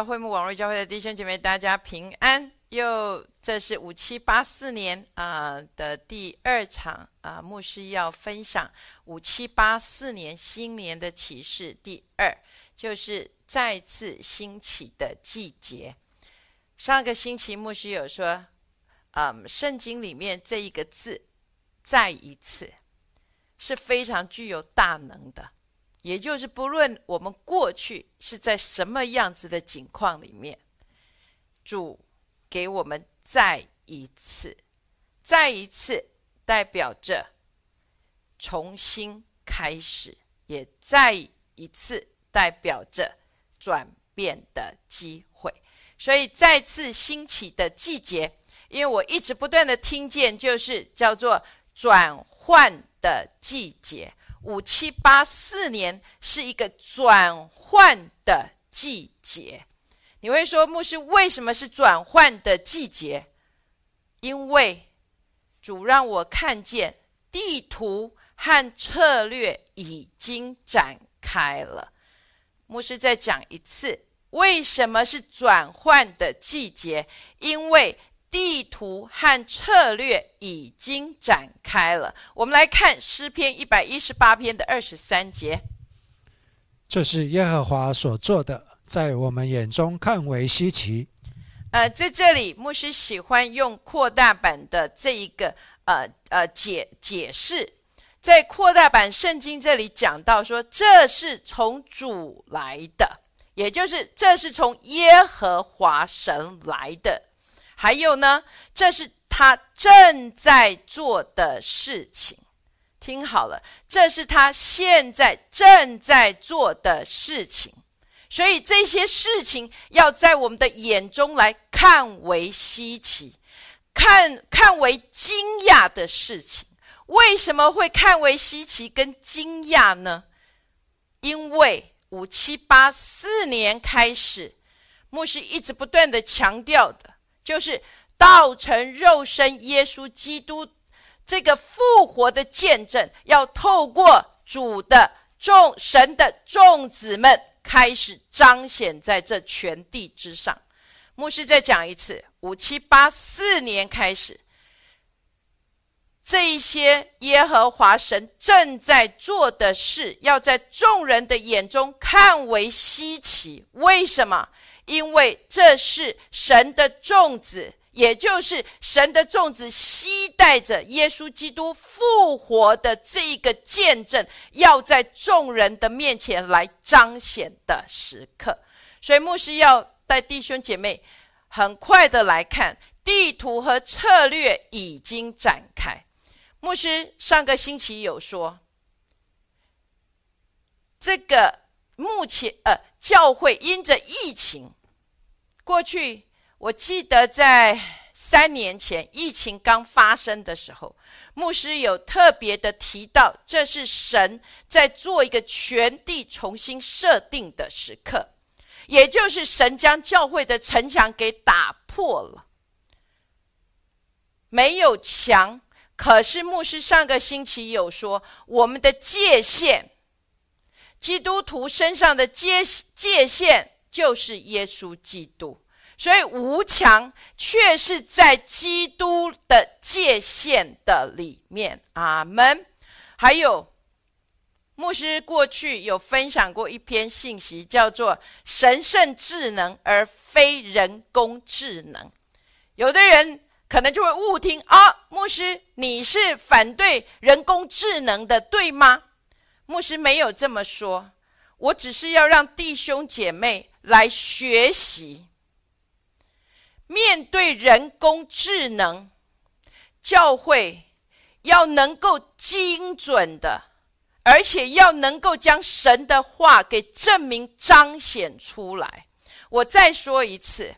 耀会幕网络教会的弟兄姐妹，大家平安。又这是五七八四年啊的第二场啊，牧师要分享五七八四年新年的启示。第二就是再次兴起的季节。上个星期牧师有说，嗯，圣经里面这一个字“再一次”是非常具有大能的，也就是不论我们过去是在什么样子的境况里面，主。给我们再一次，再一次代表着重新开始，也再一次代表着转变的机会。所以再次兴起的季节，因为我一直不断的听见，就是叫做转换的季节。五七八四年是一个转换的季节。你会说，牧师为什么是转换的季节？因为主让我看见地图和策略已经展开了。牧师再讲一次，为什么是转换的季节？因为地图和策略已经展开了。我们来看诗篇一百一十八篇的二十三节，这是耶和华所做的。在我们眼中看为稀奇，呃，在这里牧师喜欢用扩大版的这一个呃呃解解释，在扩大版圣经这里讲到说，这是从主来的，也就是这是从耶和华神来的，还有呢，这是他正在做的事情，听好了，这是他现在正在做的事情。所以这些事情要在我们的眼中来看为稀奇，看看为惊讶的事情。为什么会看为稀奇跟惊讶呢？因为五七八四年开始，牧师一直不断的强调的，就是道成肉身耶稣基督这个复活的见证，要透过主的众神的众子们。开始彰显在这全地之上。牧师再讲一次：五七八四年开始，这一些耶和华神正在做的事，要在众人的眼中看为稀奇。为什么？因为这是神的种子。也就是神的种子，期待着耶稣基督复活的这一个见证，要在众人的面前来彰显的时刻。所以牧师要带弟兄姐妹很快的来看地图和策略已经展开。牧师上个星期有说，这个目前呃教会因着疫情过去。我记得在三年前疫情刚发生的时候，牧师有特别的提到，这是神在做一个全地重新设定的时刻，也就是神将教会的城墙给打破了。没有墙，可是牧师上个星期有说，我们的界限，基督徒身上的界界限就是耶稣基督。所以无墙却是在基督的界限的里面，阿门。还有牧师过去有分享过一篇信息，叫做“神圣智能而非人工智能”。有的人可能就会误听啊，牧师你是反对人工智能的，对吗？牧师没有这么说，我只是要让弟兄姐妹来学习。面对人工智能，教会要能够精准的，而且要能够将神的话给证明彰显出来。我再说一次，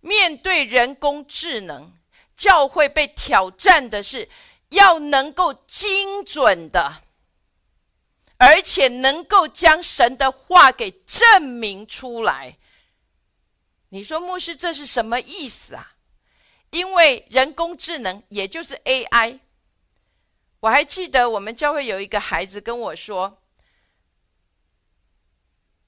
面对人工智能，教会被挑战的是要能够精准的，而且能够将神的话给证明出来。你说牧师这是什么意思啊？因为人工智能也就是 AI。我还记得我们教会有一个孩子跟我说，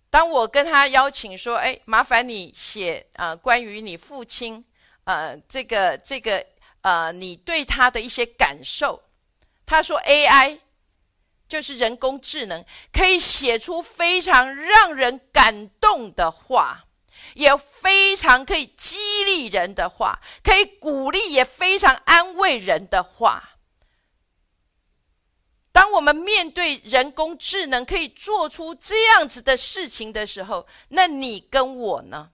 当我跟他邀请说：“哎，麻烦你写啊，关于你父亲，呃，这个这个呃，你对他的一些感受。”他说：“AI 就是人工智能，可以写出非常让人感动的话，也非常可以激励人的话，可以鼓励，也非常安慰人的话。”当我们面对人工智能可以做出这样子的事情的时候，那你跟我呢？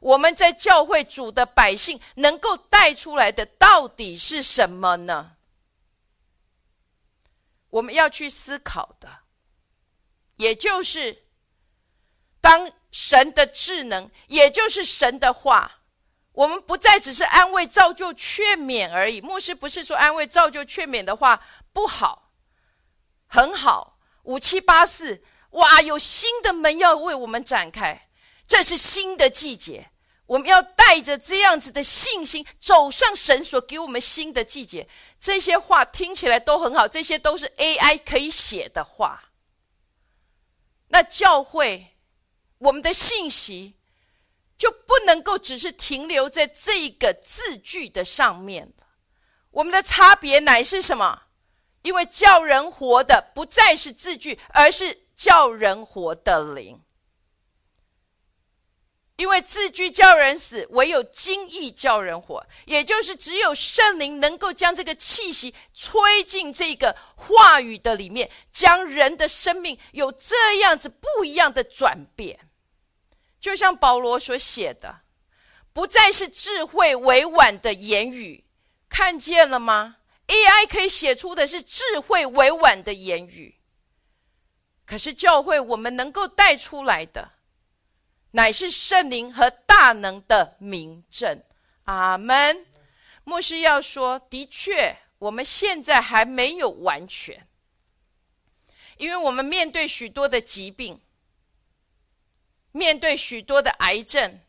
我们在教会主的百姓能够带出来的到底是什么呢？我们要去思考的，也就是当神的智能，也就是神的话，我们不再只是安慰、造就、劝勉而已。牧师不是说安慰、造就、劝勉的话不好。很好，五七八四，哇，有新的门要为我们展开，这是新的季节，我们要带着这样子的信心走上神所给我们新的季节。这些话听起来都很好，这些都是 AI 可以写的话。那教会，我们的信息就不能够只是停留在这个字句的上面。我们的差别乃是什么？因为叫人活的不再是字句，而是叫人活的灵。因为字句叫人死，唯有经意叫人活。也就是只有圣灵能够将这个气息吹进这个话语的里面，将人的生命有这样子不一样的转变。就像保罗所写的，不再是智慧委婉的言语，看见了吗？AI 可以写出的是智慧委婉的言语，可是教会我们能够带出来的，乃是圣灵和大能的明证。阿门。牧师要说，的确，我们现在还没有完全，因为我们面对许多的疾病，面对许多的癌症，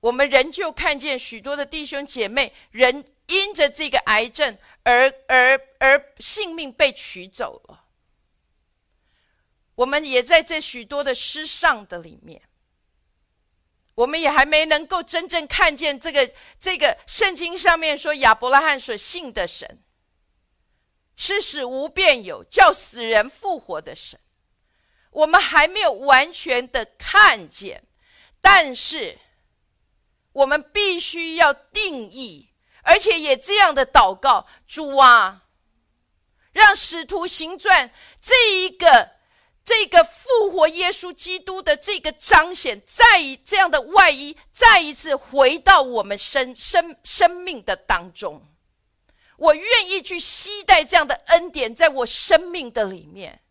我们仍旧看见许多的弟兄姐妹仍。因着这个癌症而而而性命被取走了，我们也在这许多的失丧的里面，我们也还没能够真正看见这个这个圣经上面说亚伯拉罕所信的神，是使无变有，叫死人复活的神，我们还没有完全的看见，但是我们必须要定义。而且也这样的祷告，主啊，让使徒行传这一个这个复活耶稣基督的这个彰显，再以这样的外衣，再一次回到我们生生生命的当中。我愿意去期待这样的恩典在我生命的里面，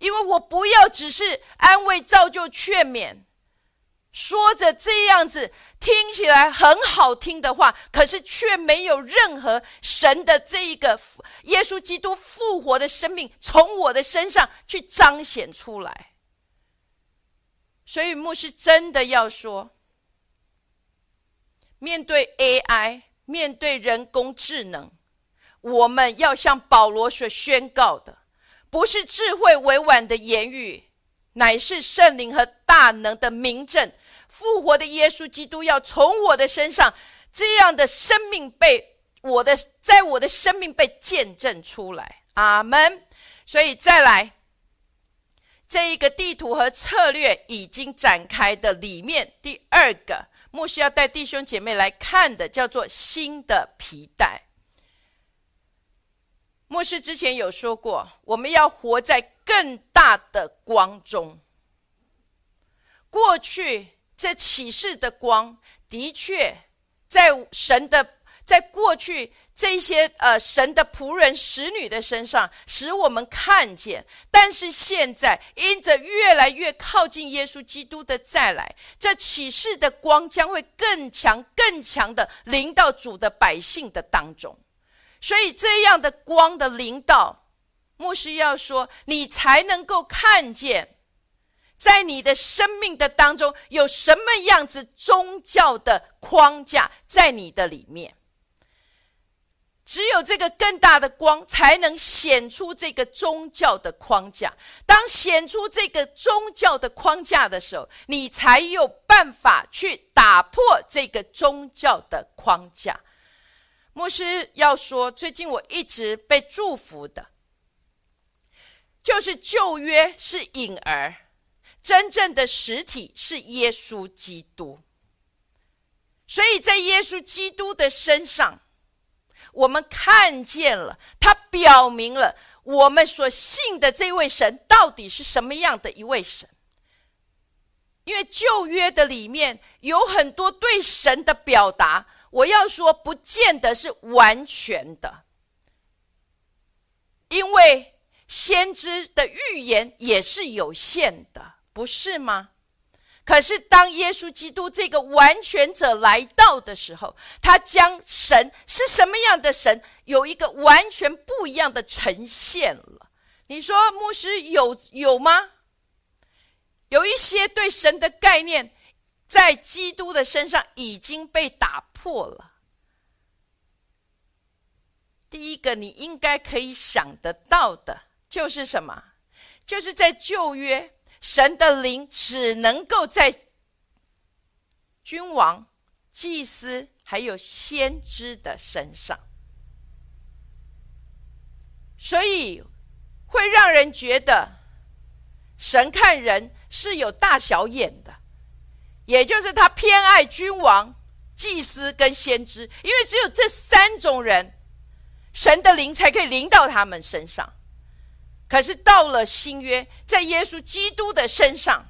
因为我不要只是安慰、造就、劝勉。说着这样子听起来很好听的话，可是却没有任何神的这一个耶稣基督复活的生命从我的身上去彰显出来。所以牧师真的要说，面对 AI，面对人工智能，我们要向保罗所宣告的，不是智慧委婉的言语。乃是圣灵和大能的明证，复活的耶稣基督要从我的身上，这样的生命被我的，在我的生命被见证出来。阿门。所以再来，这一个地图和策略已经展开的里面，第二个牧师要带弟兄姐妹来看的，叫做新的皮带。牧师之前有说过，我们要活在。更大的光中，过去这启示的光的确在神的在过去这些呃神的仆人使女的身上使我们看见，但是现在因着越来越靠近耶稣基督的再来，这启示的光将会更强更强的临到主的百姓的当中，所以这样的光的临到。牧师要说，你才能够看见，在你的生命的当中有什么样子宗教的框架在你的里面。只有这个更大的光，才能显出这个宗教的框架。当显出这个宗教的框架的时候，你才有办法去打破这个宗教的框架。牧师要说，最近我一直被祝福的，就是旧约是影儿，真正的实体是耶稣基督。所以在耶稣基督的身上。我们看见了，他表明了我们所信的这位神到底是什么样的一位神。因为旧约的里面有很多对神的表达，我要说不见得是完全的，因为先知的预言也是有限的，不是吗？可是，当耶稣基督这个完全者来到的时候，他将神是什么样的神，有一个完全不一样的呈现了。你说，牧师有有吗？有一些对神的概念，在基督的身上已经被打破了。第一个，你应该可以想得到的，就是什么？就是在旧约。神的灵只能够在君王、祭司还有先知的身上，所以会让人觉得神看人是有大小眼的，也就是他偏爱君王、祭司跟先知，因为只有这三种人，神的灵才可以临到他们身上。可是到了新约，在耶稣基督的身上，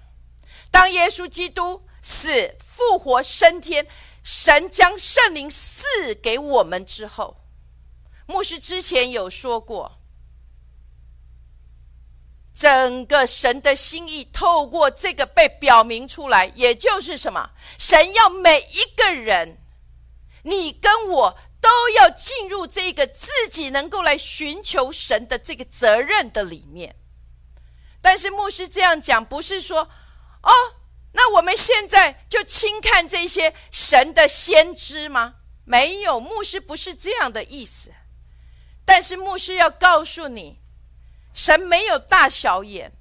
当耶稣基督死、复活、升天，神将圣灵赐给我们之后，牧师之前有说过，整个神的心意透过这个被表明出来，也就是什么？神要每一个人，你跟我。都要进入这个自己能够来寻求神的这个责任的里面。但是牧师这样讲，不是说哦，那我们现在就轻看这些神的先知吗？没有，牧师不是这样的意思。但是牧师要告诉你，神没有大小眼。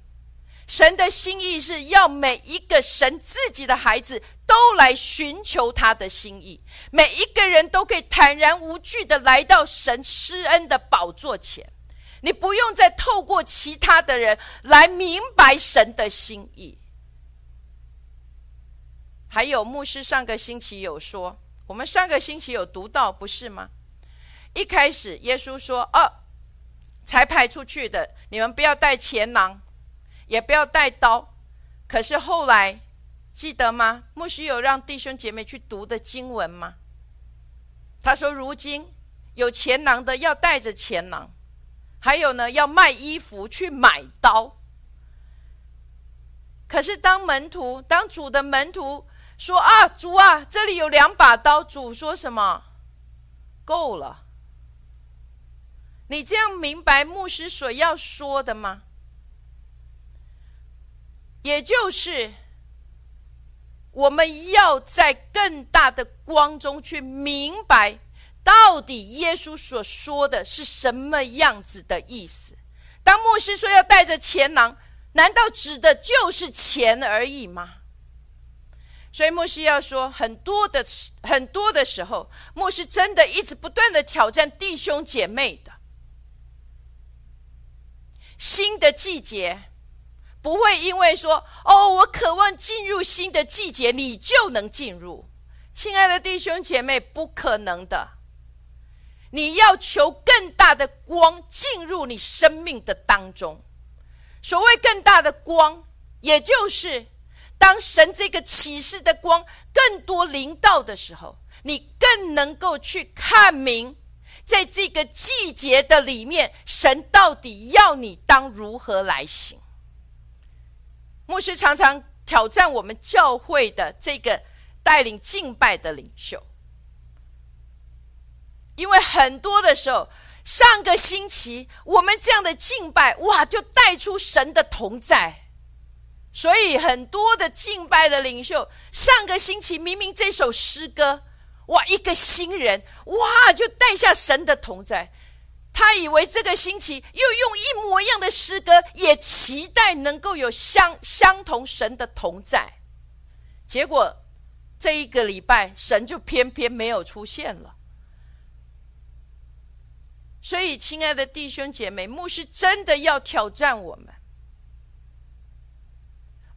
神的心意是要每一个神自己的孩子都来寻求他的心意，每一个人都可以坦然无惧的来到神施恩的宝座前。你不用再透过其他的人来明白神的心意。还有牧师上个星期有说，我们上个星期有读到，不是吗？一开始耶稣说：“哦，才派出去的，你们不要带钱囊。”也不要带刀，可是后来记得吗？牧师有让弟兄姐妹去读的经文吗？他说：“如今有钱囊的要带着钱囊，还有呢，要卖衣服去买刀。可是当门徒，当主的门徒说：‘啊，主啊，这里有两把刀。’主说什么？够了。你这样明白牧师所要说的吗？”也就是，我们要在更大的光中去明白，到底耶稣所说的是什么样子的意思。当牧师说要带着钱囊，难道指的就是钱而已吗？所以牧师要说，很多的很多的时候，牧师真的一直不断的挑战弟兄姐妹的新的季节。不会因为说哦，我渴望进入新的季节，你就能进入，亲爱的弟兄姐妹，不可能的。你要求更大的光进入你生命的当中。所谓更大的光，也就是当神这个启示的光更多临到的时候，你更能够去看明，在这个季节的里面，神到底要你当如何来行。牧师常常挑战我们教会的这个带领敬拜的领袖，因为很多的时候，上个星期我们这样的敬拜，哇，就带出神的同在。所以很多的敬拜的领袖，上个星期明明这首诗歌，哇，一个新人，哇，就带下神的同在。他以为这个星期又用一模一样的诗歌，也期待能够有相相同神的同在。结果这一个礼拜，神就偏偏没有出现了。所以，亲爱的弟兄姐妹，牧师真的要挑战我们，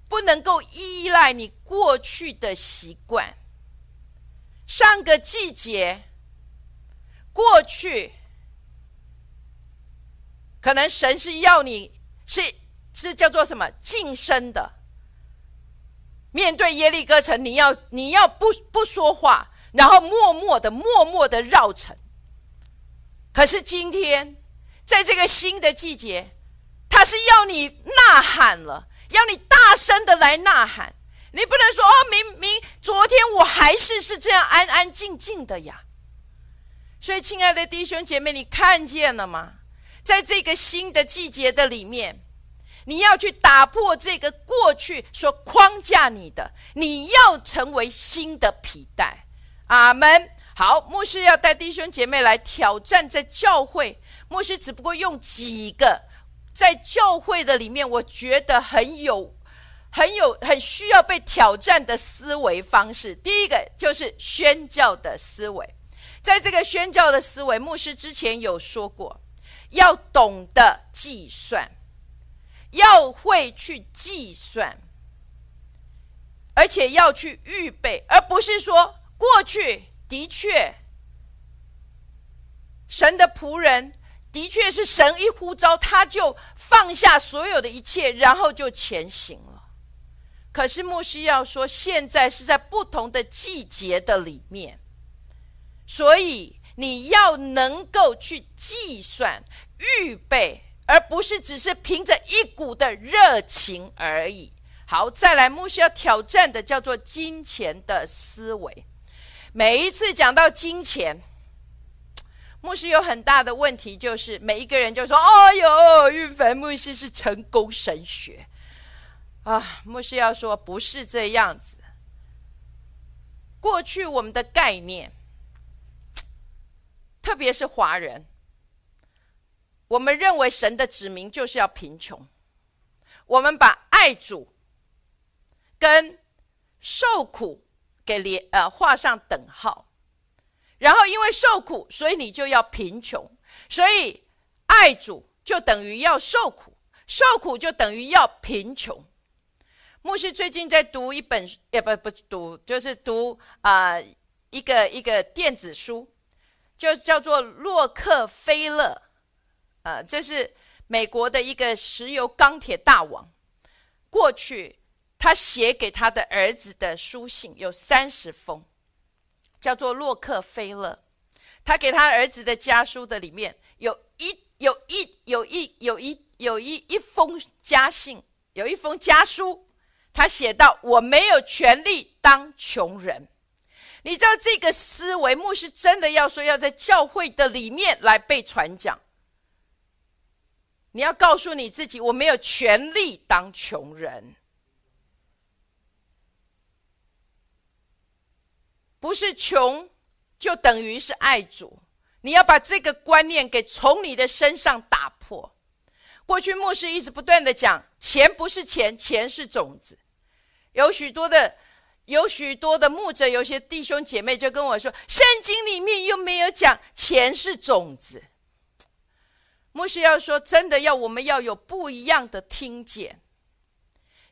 不能够依赖你过去的习惯。上个季节过去。可能神是要你是是叫做什么晋升的？面对耶利哥城，你要你要不不说话，然后默默的默默的绕城。可是今天在这个新的季节，他是要你呐喊了，要你大声的来呐喊。你不能说哦，明明昨天我还是是这样安安静静的呀。所以，亲爱的弟兄姐妹，你看见了吗？在这个新的季节的里面，你要去打破这个过去所框架你的，你要成为新的皮带。阿门。好，牧师要带弟兄姐妹来挑战在教会。牧师只不过用几个在教会的里面，我觉得很有、很有、很需要被挑战的思维方式。第一个就是宣教的思维，在这个宣教的思维，牧师之前有说过。要懂得计算，要会去计算，而且要去预备，而不是说过去的确，神的仆人的确是神一呼召他就放下所有的一切，然后就前行了。可是牧师要说，现在是在不同的季节的里面，所以。你要能够去计算、预备，而不是只是凭着一股的热情而已。好，再来，牧师要挑战的叫做金钱的思维。每一次讲到金钱，牧师有很大的问题，就是每一个人就说：“哦呦，运凡牧师是成功神学啊！”牧师要说，不是这样子。过去我们的概念。特别是华人，我们认为神的指明就是要贫穷，我们把爱主跟受苦给连呃画上等号，然后因为受苦，所以你就要贫穷，所以爱主就等于要受苦，受苦就等于要贫穷。牧师最近在读一本，也不不读，就是读啊一个一个电子书。就叫做洛克菲勒，呃，这是美国的一个石油钢铁大王。过去他写给他的儿子的书信有三十封，叫做洛克菲勒。他给他儿子的家书的里面有一有一有一有一有一一封家信，有一封家书，他写到：“我没有权利当穷人。”你知道这个思维，牧师真的要说要在教会的里面来被传讲。你要告诉你自己，我没有权利当穷人，不是穷就等于是爱主。你要把这个观念给从你的身上打破。过去牧师一直不断的讲，钱不是钱，钱是种子，有许多的。有许多的牧者，有些弟兄姐妹就跟我说：“圣经里面又没有讲钱是种子。”牧师要说，真的要我们要有不一样的听见。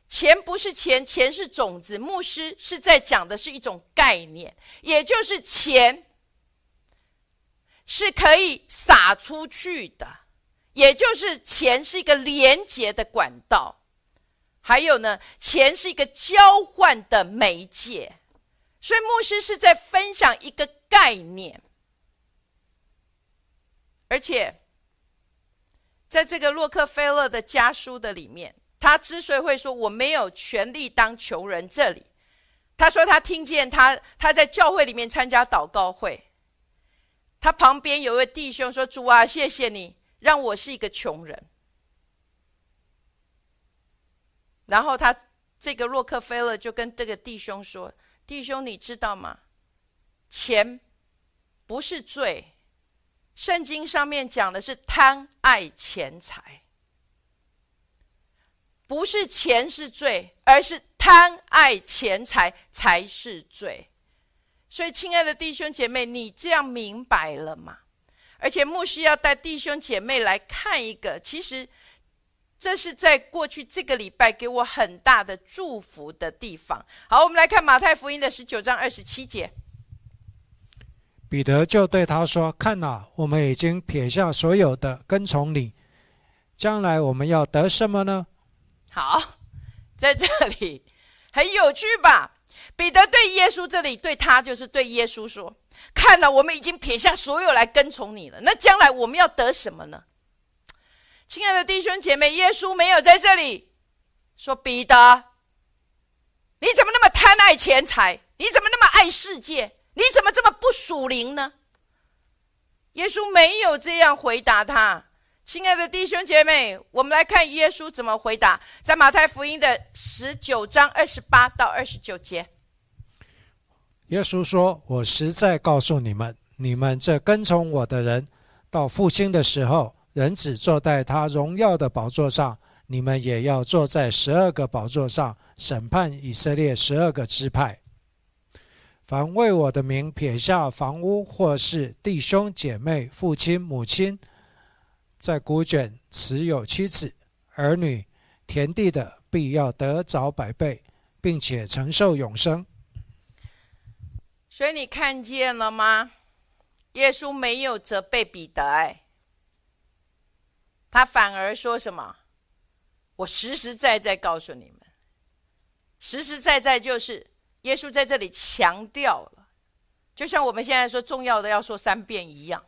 钱不是钱，钱是种子。牧师是在讲的是一种概念，也就是钱是可以撒出去的，也就是钱是一个连接的管道。还有呢，钱是一个交换的媒介，所以牧师是在分享一个概念，而且在这个洛克菲勒的家书的里面，他之所以会说我没有权利当穷人，这里他说他听见他他在教会里面参加祷告会，他旁边有位弟兄说：“主啊，谢谢你让我是一个穷人。”然后他这个洛克菲勒就跟这个弟兄说：“弟兄，你知道吗？钱不是罪，圣经上面讲的是贪爱钱财，不是钱是罪，而是贪爱钱财才是罪。所以，亲爱的弟兄姐妹，你这样明白了吗？而且，牧师要带弟兄姐妹来看一个，其实这是在过去这个礼拜给我很大的祝福的地方。好，我们来看马太福音的十九章二十七节。彼得就对他说：“看哪，我们已经撇下所有的，跟从你。将来我们要得什么呢？”好，在这里很有趣吧？彼得对耶稣这里对他就是对耶稣说：“看了，我们已经撇下所有来跟从你了。那将来我们要得什么呢？”亲爱的弟兄姐妹，耶稣没有在这里说：“彼得，你怎么那么贪爱钱财？你怎么那么爱世界？你怎么这么不属灵呢？”耶稣没有这样回答他。亲爱的弟兄姐妹，我们来看耶稣怎么回答，在马太福音的十九章二十八到二十九节。耶稣说：“我实在告诉你们，你们这跟从我的人，到复兴的时候，人子坐在他荣耀的宝座上，你们也要坐在十二个宝座上，审判以色列十二个支派。凡为我的名撇下房屋，或是弟兄姐妹、父亲母亲，在古卷持有妻子、儿女、田地的，必要得着百倍，并且承受永生。”所以你看见了吗？耶稣没有责备彼得，哎，他反而说什么？我实实在在告诉你们，实实在在就是耶稣在这里强调了，就像我们现在说重要的要说三遍一样。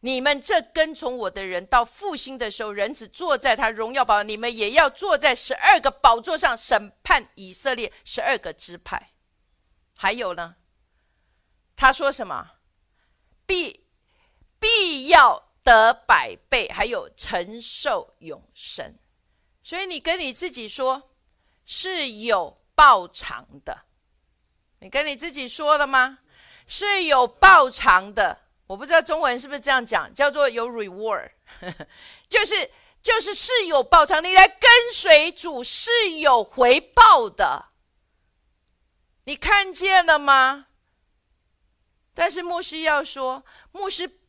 你们这跟从我的人，到复兴的时候，人子坐在他荣耀宝，你们也要坐在十二个宝座上，审判以色列十二个支派。还有呢？他说什么？必必要得百倍，还有承受永生。所以你跟你自己说是有报偿的。你跟你自己说了吗？是有报偿的。我不知道中文是不是这样讲，叫做有 reward，就是就是是有报偿。你来跟随主是有回报的。你看见了吗？但是牧师要说，牧师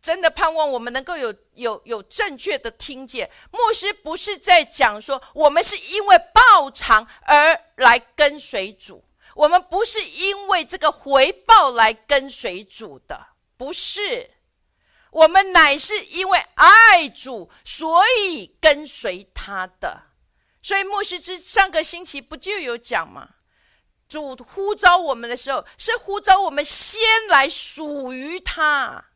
真的盼望我们能够有有有正确的听见。牧师不是在讲说，我们是因为报偿而来跟随主，我们不是因为这个回报来跟随主的，不是。我们乃是因为爱主，所以跟随他的。所以牧师之上个星期不就有讲吗？主呼召我们的时候，是呼召我们先来属于他，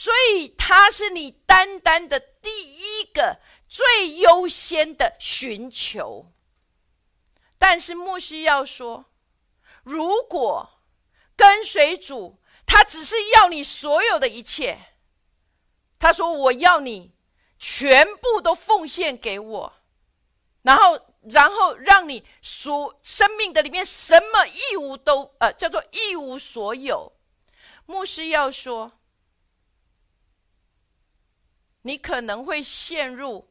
所以他是你单单的第一个、最优先的寻求。但是牧师要说，如果跟随主，他只是要你所有的一切，他说我要你全部都奉献给我，然后。然后让你所生命的里面什么一无都呃叫做一无所有。牧师要说，你可能会陷入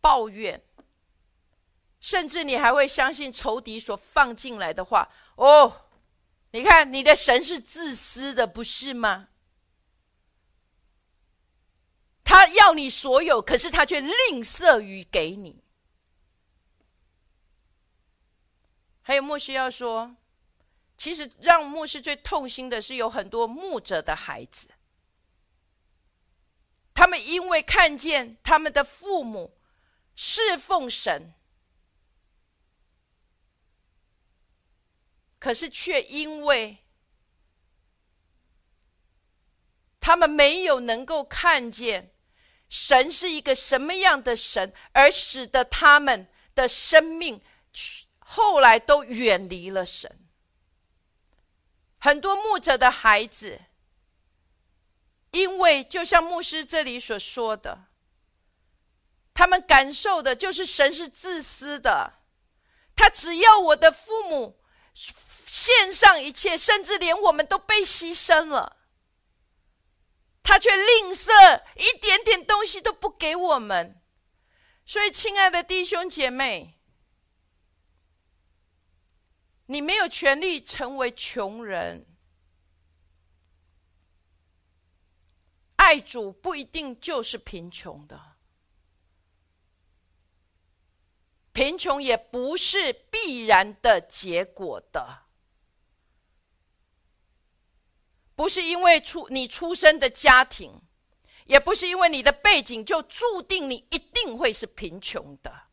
抱怨，甚至你还会相信仇敌所放进来的话。哦，你看你的神是自私的，不是吗？他要你所有，可是他却吝啬于给你。还有牧师要说，其实让牧师最痛心的是，有很多牧者的孩子，他们因为看见他们的父母侍奉神，可是却因为他们没有能够看见。神是一个什么样的神，而使得他们的生命后来都远离了神。很多牧者的孩子，因为就像牧师这里所说的，他们感受的就是神是自私的，他只要我的父母献上一切，甚至连我们都被牺牲了，他却吝啬一点点东西都不给我们。所以，亲爱的弟兄姐妹，你没有权利成为穷人。爱主不一定就是贫穷的，贫穷也不是必然的结果的，不是因为出你出生的家庭，也不是因为你的背景就注定你一定会是贫穷的。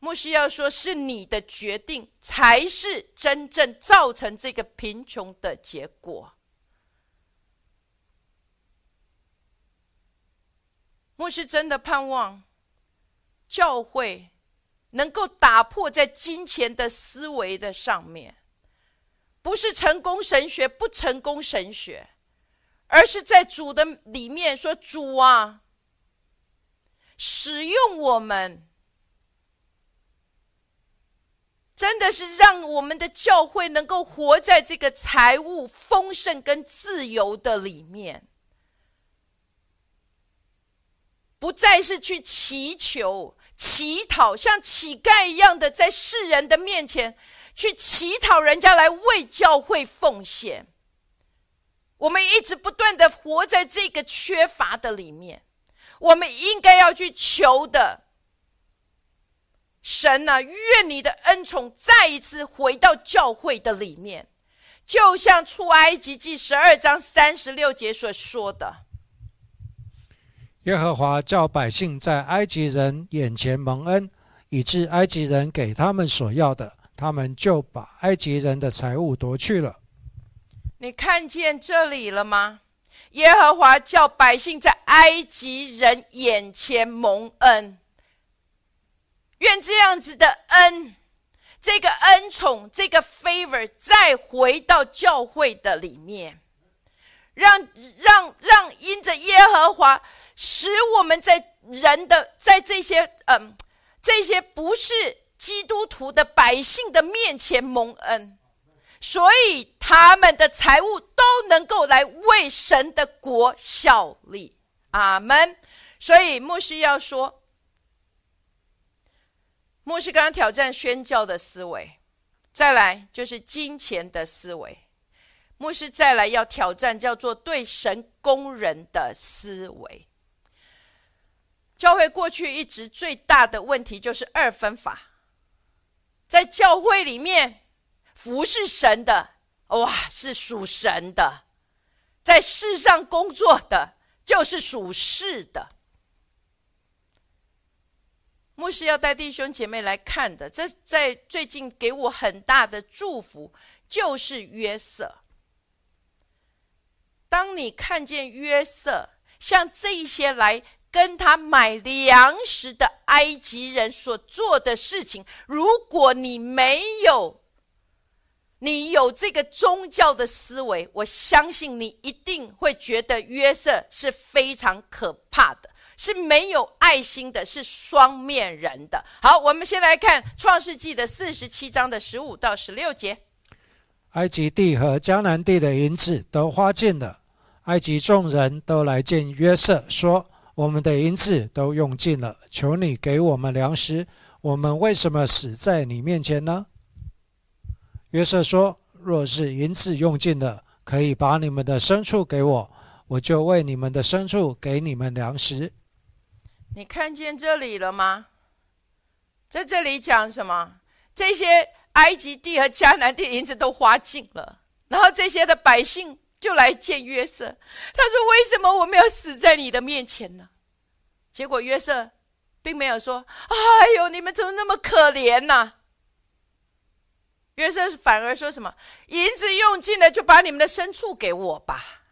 牧师要说，是你的决定才是真正造成这个贫穷的结果。牧师真的盼望教会能够打破在金钱的思维的上面，不是成功神学不成功神学，而是在主的里面说：“主啊，使用我们，真的是让我们的教会能够活在这个财务丰盛跟自由的里面。”不再是去祈求、乞讨，像乞丐一样的在世人的面前去乞讨人家来为教会奉献。我们一直不断的活在这个缺乏的里面，我们应该要去求的。神啊，愿你的恩宠再一次回到教会的里面，就像出埃及记十二章三十六节所说的。耶和华叫百姓在埃及人眼前蒙恩，以致埃及人给他们所要的，他们就把埃及人的财物夺去了。你看见这里了吗？耶和华叫百姓在埃及人眼前蒙恩，愿这样子的恩，这个恩宠，这个 favor 再回到教会的里面，让让让因着耶和华。使我们在人的在这些嗯这些不是基督徒的百姓的面前蒙恩，所以他们的财物都能够来为神的国效力。阿门。所以牧师要说，牧师刚刚挑战宣教的思维，再来就是金钱的思维。牧师再来要挑战叫做对神工人的思维。教会过去一直最大的问题就是二分法，在教会里面服侍神的，哇，是属神的；在世上工作的，就是属世的。牧师要带弟兄姐妹来看的，这在最近给我很大的祝福，就是约瑟。当你看见约瑟，像这一些来。跟他买粮食的埃及人所做的事情，如果你没有，你有这个宗教的思维，我相信你一定会觉得约瑟是非常可怕的，是没有爱心的，是双面人的。好，我们先来看创世纪的四十七章的十五到十六节。埃及地和迦南地的银子都花尽了，埃及众人都来见约瑟，说。我们的银子都用尽了，求你给我们粮食。我们为什么死在你面前呢？约瑟说：“若是银子用尽了，可以把你们的牲畜给我，我就为你们的牲畜给你们粮食。”你看见这里了吗？在这里讲什么？这些埃及地和迦南地银子都花尽了，然后这些的百姓。就来见约瑟，他说：“为什么我们要死在你的面前呢？”结果约瑟并没有说：“哎呦，你们怎么那么可怜呢？”约瑟反而说什么：“银子用尽了，就把你们的牲畜给我吧。”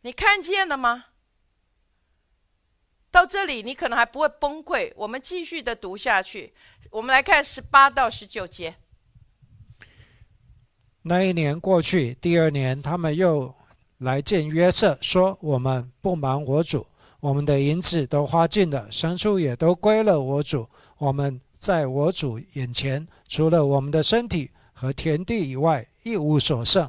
你看见了吗？到这里你可能还不会崩溃。我们继续的读下去，我们来看十八到十九节。那一年过去，第二年，他们又来见约瑟，说：“我们不瞒我主，我们的银子都花尽了，牲畜也都归了我主，我们在我主眼前，除了我们的身体和田地以外，一无所剩。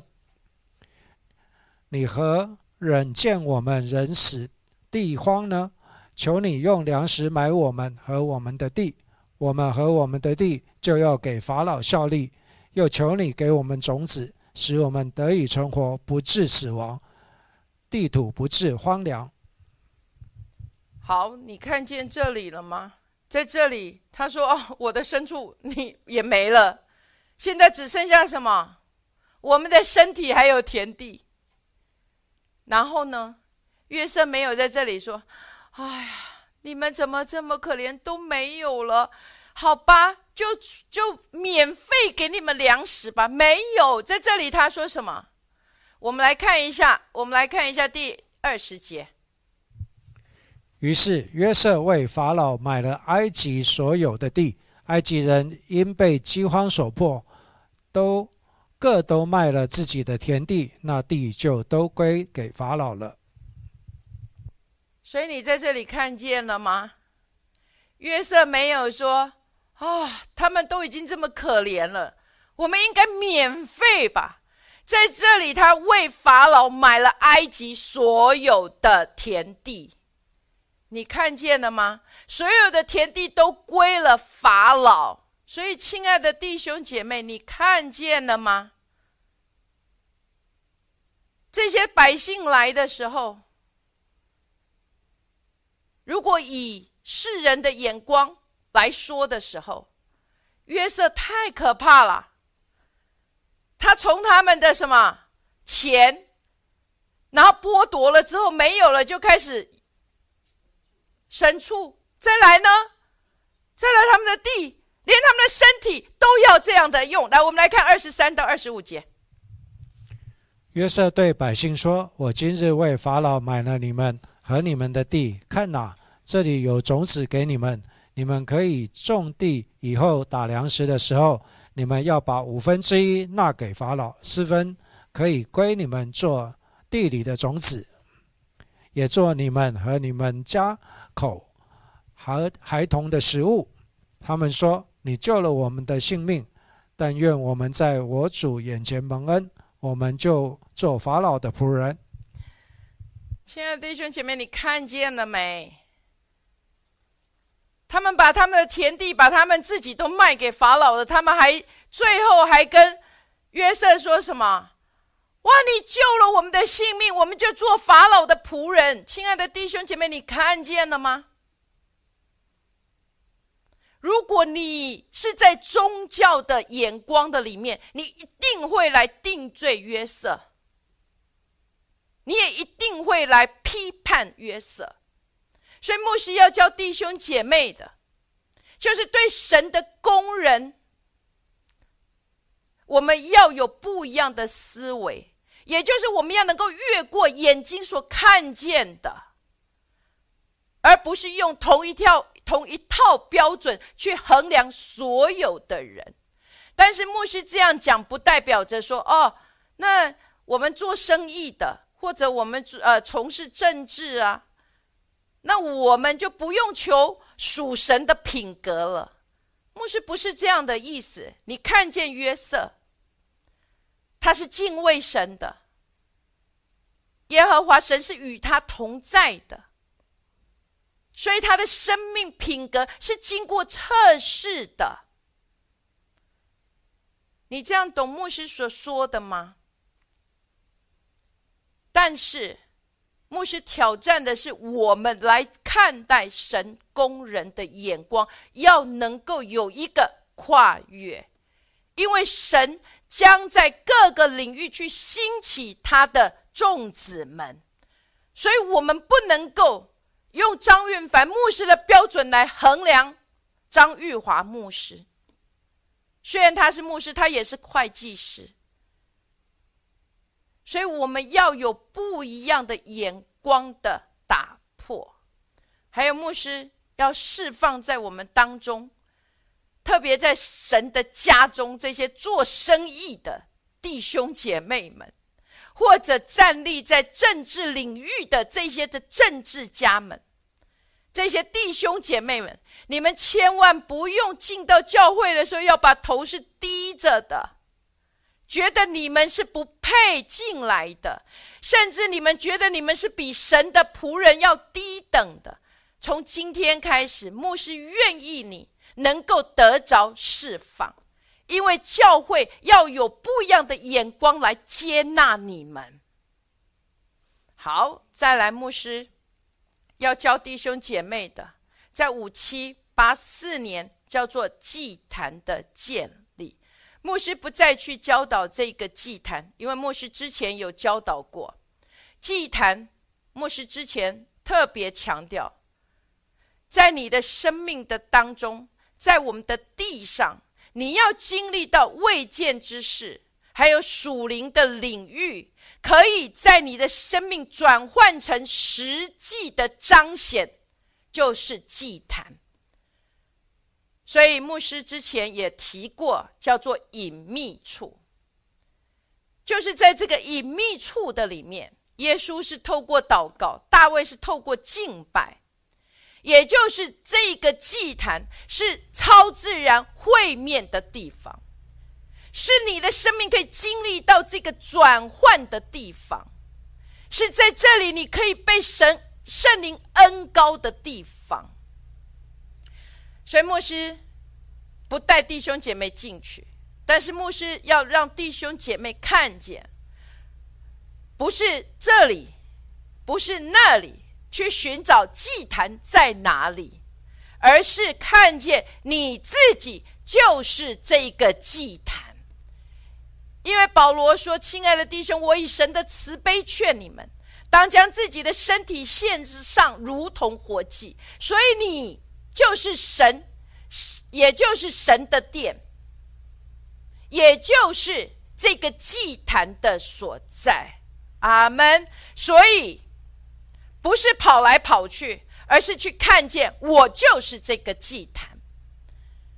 你何忍见我们人死地荒呢？求你用粮食买我们和我们的地，我们和我们的地就要给法老效力。又求你给我们种子，使我们得以存活，不致死亡，地土不致荒凉。好，你看见这里了吗？在这里，他说：“哦，我的牲畜你也没了，现在只剩下什么？我们的身体还有田地。”然后呢？约瑟没有在这里说：“哎呀，你们怎么这么可怜，都没有了？好吧，就就免费给你们粮食吧。”没有，在这里他说什么？我们来看一下，我们来看一下第二十节。于是约瑟为法老买了埃及所有的地，埃及人因被饥荒所迫，都。各都卖了自己的田地，那地就都归给法老了。所以你在这里看见了吗？约瑟没有说：“啊，他们都已经这么可怜了，我们应该免费吧？”在这里，他为法老买了埃及所有的田地。你看见了吗？所有的田地都归了法老。所以，亲爱的弟兄姐妹，你看见了吗？这些百姓来的时候，如果以世人的眼光来说的时候，约瑟太可怕了。他从他们的什么钱，然后剥夺了之后没有了，就开始牲畜，再来呢，再来他们的地。连他们的身体都要这样的用。来，我们来看二十三到二十五节。约瑟对百姓说：“我今日为法老买了你们和你们的地，看哪，这里有种子给你们，你们可以种地。以后打粮食的时候，你们要把五分之一纳给法老，四分可以归你们做地里的种子，也做你们和你们家口和孩童的食物。”他们说。你救了我们的性命，但愿我们在我主眼前蒙恩，我们就做法老的仆人。亲爱的弟兄姐妹，你看见了没？他们把他们的田地，把他们自己都卖给法老了。他们还最后还跟约瑟说什么？哇！你救了我们的性命，我们就做法老的仆人。亲爱的弟兄姐妹，你看见了吗？如果你是在宗教的眼光的里面，你一定会来定罪约瑟，你也一定会来批判约瑟。所以牧师要教弟兄姐妹的，就是对神的工人，我们要有不一样的思维，也就是我们要能够越过眼睛所看见的，而不是用同一条。同一套标准去衡量所有的人，但是牧师这样讲，不代表着说哦，那我们做生意的，或者我们呃从事政治啊，那我们就不用求属神的品格了。牧师不是这样的意思。你看见约瑟，他是敬畏神的，耶和华神是与他同在的。所以他的生命品格是经过测试的。你这样懂牧师所说的吗？但是牧师挑战的是我们来看待神工人的眼光，要能够有一个跨越，因为神将在各个领域去兴起他的众子们，所以我们不能够。用张运凡牧师的标准来衡量张玉华牧师，虽然他是牧师，他也是会计师，所以我们要有不一样的眼光的打破。还有牧师要释放在我们当中，特别在神的家中，这些做生意的弟兄姐妹们。或者站立在政治领域的这些的政治家们，这些弟兄姐妹们，你们千万不用进到教会的时候要把头是低着的，觉得你们是不配进来的，甚至你们觉得你们是比神的仆人要低等的。从今天开始，牧师愿意你能够得着释放，因为教会要有不一样的眼光来接纳你们。好，再来，牧师要教弟兄姐妹的，在五七八四年叫做祭坛的建立。牧师不再去教导这个祭坛，因为牧师之前有教导过祭坛。牧师之前特别强调，在你的生命的当中，在我们的地上，你要经历到未见之事，还有属灵的领域。可以在你的生命转换成实际的彰显，就是祭坛。所以牧师之前也提过，叫做隐秘处，就是在这个隐秘处的里面，耶稣是透过祷告，大卫是透过敬拜，也就是这个祭坛是超自然会面的地方。是你的生命可以经历到这个转换的地方，是在这里你可以被神圣灵恩高的地方。所以牧师不带弟兄姐妹进去，但是牧师要让弟兄姐妹看见，不是这里，不是那里，去寻找祭坛在哪里，而是看见你自己就是这个祭坛。因为保罗说：“亲爱的弟兄，我以神的慈悲劝你们，当将自己的身体献上，如同活祭。所以你就是神，也就是神的殿，也就是这个祭坛的所在。阿门。所以不是跑来跑去，而是去看见我就是这个祭坛。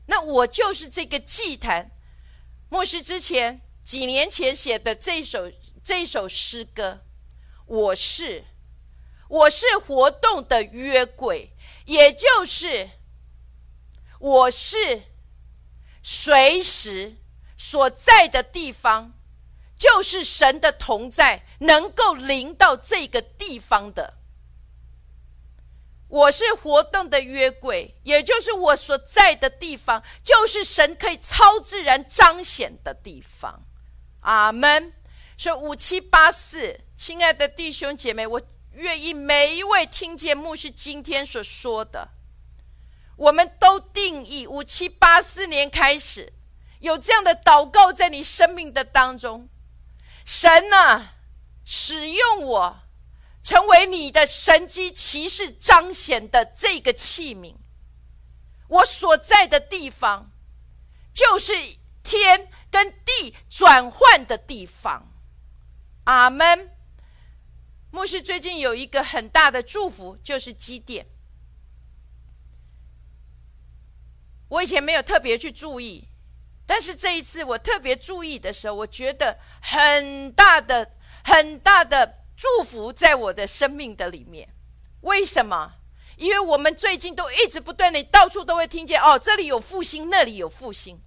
那我就是这个祭坛。末世之前。”几年前写的这首这首诗歌，我是我是活动的约柜，也就是我是随时所在的地方，就是神的同在能够临到这个地方的。我是活动的约柜，也就是我所在的地方，就是神可以超自然彰显的地方。阿门。说五七八四，亲爱的弟兄姐妹，我愿意每一位听见牧师今天所说的，我们都定义五七八四年开始有这样的祷告在你生命的当中，神呢使用我成为你的神机骑士彰显的这个器皿，我所在的地方就是天。跟地转换的地方，阿门。牧师最近有一个很大的祝福，就是积电。我以前没有特别去注意，但是这一次我特别注意的时候，我觉得很大的、很大的祝福在我的生命的里面。为什么？因为我们最近都一直不断的，到处都会听见哦，这里有复兴，那里有复兴。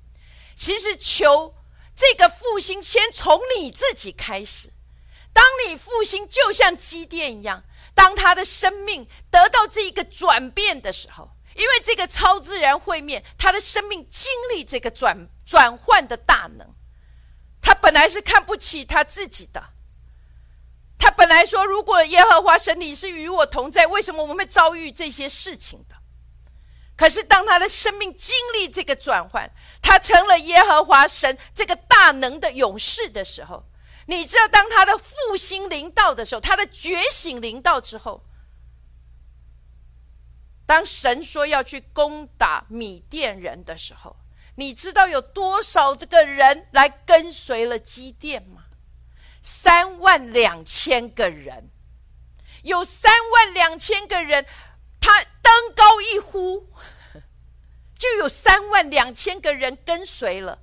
其实求。这个复兴先从你自己开始。当你复兴，就像积电一样，当他的生命得到这一个转变的时候，因为这个超自然会面，他的生命经历这个转转换的大能。他本来是看不起他自己的，他本来说：“如果耶和华神你是与我同在，为什么我们会遭遇这些事情的？”可是，当他的生命经历这个转换，他成了耶和华神这个大能的勇士的时候，你知道，当他的复兴临到的时候，他的觉醒临到之后，当神说要去攻打米甸人的时候，你知道有多少这个人来跟随了基甸吗？三万两千个人，有三万两千个人。他登高一呼，就有三万两千个人跟随了。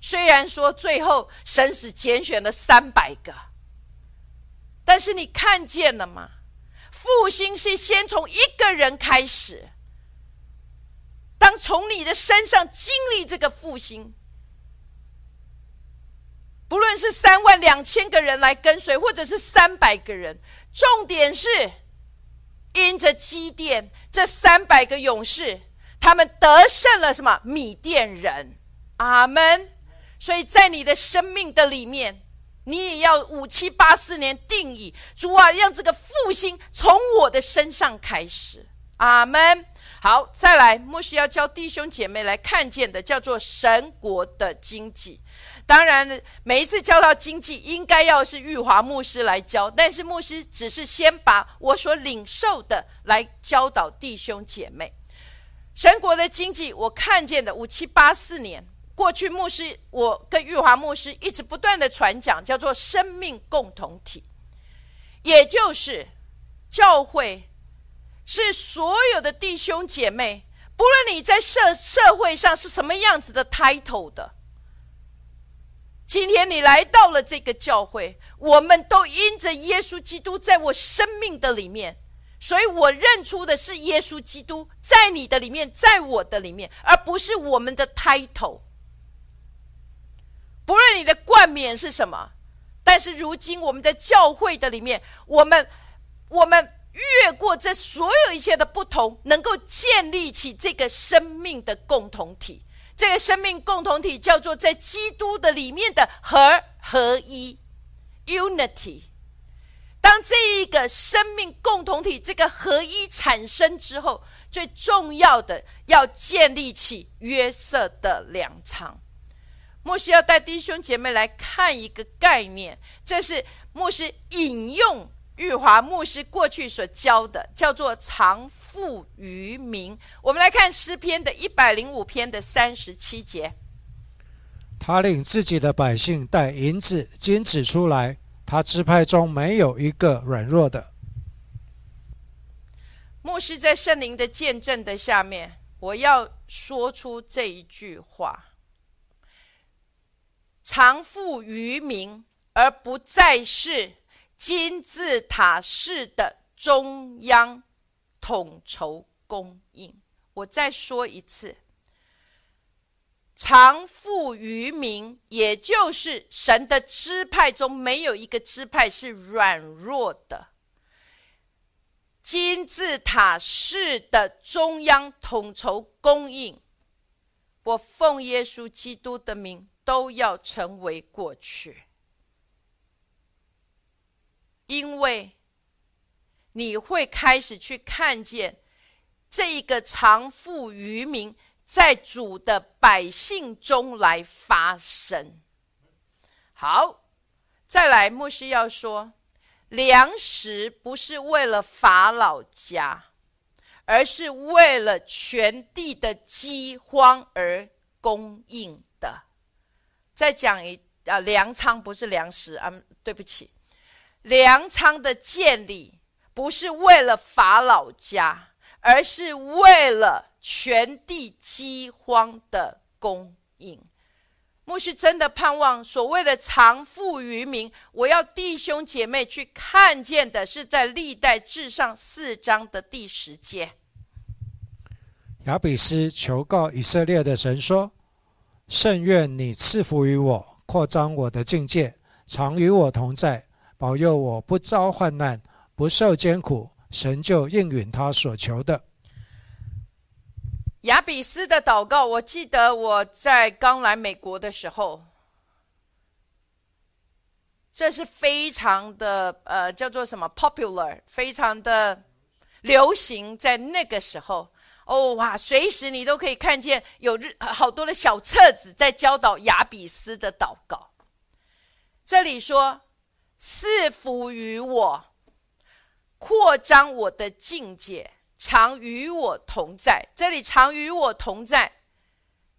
虽然说最后神使拣选了三百个，但是你看见了吗？复兴是先从一个人开始。当从你的身上经历这个复兴，不论是三万两千个人来跟随，或者是三百个人，重点是因着积淀这三百个勇士，他们得胜了什么？米甸人，阿门。所以在你的生命的里面，你也要五七八四年定义主啊，让这个复兴从我的身上开始，阿门。好，再来，牧师要教弟兄姐妹来看见的，叫做神国的经济。当然，每一次教到经济，应该要是玉华牧师来教，但是牧师只是先把我所领受的来教导弟兄姐妹。神国的经济，我看见的五七八四年过去，牧师我跟玉华牧师一直不断的传讲，叫做生命共同体，也就是教会。是所有的弟兄姐妹，不论你在社社会上是什么样子的 title 的，今天你来到了这个教会，我们都因着耶稣基督在我生命的里面，所以我认出的是耶稣基督在你的里面，在我的里面，而不是我们的 title。不论你的冠冕是什么，但是如今我们在教会的里面，我们我们。越过这所有一切的不同，能够建立起这个生命的共同体。这个生命共同体叫做在基督的里面的合合一 （unity）。当这一个生命共同体这个合一产生之后，最重要的要建立起约瑟的粮仓。牧师要带弟兄姐妹来看一个概念，这是牧师引用。玉华牧师过去所教的叫做“常富于民”。我们来看诗篇的一百零五篇的三十七节。他令自己的百姓带银子、金子出来，他支派中没有一个软弱的。牧师在圣灵的见证的下面，我要说出这一句话：“常富于民，而不再是。”金字塔式的中央统筹供应，我再说一次，常富于民，也就是神的支派中没有一个支派是软弱的。金字塔式的中央统筹供应，我奉耶稣基督的名，都要成为过去。因为你会开始去看见这个常富于民，在主的百姓中来发生。好，再来，牧师要说，粮食不是为了法老家，而是为了全地的饥荒而供应。再讲一啊，粮仓不是粮食啊，对不起。粮仓的建立不是为了法老家，而是为了全地饥荒的供应。牧师真的盼望所谓的常富于民，我要弟兄姐妹去看见的是在历代至上四章的第十节。亚比斯求告以色列的神说：“甚愿你赐福于我，扩张我的境界，常与我同在。”保佑我不遭患难，不受艰苦，神就应允他所求的。亚比斯的祷告，我记得我在刚来美国的时候，这是非常的呃，叫做什么 popular，非常的流行。在那个时候，哦哇，随时你都可以看见有日好多的小册子在教导亚比斯的祷告。这里说。赐福于我，扩张我的境界，常与我同在。这里常与我同在，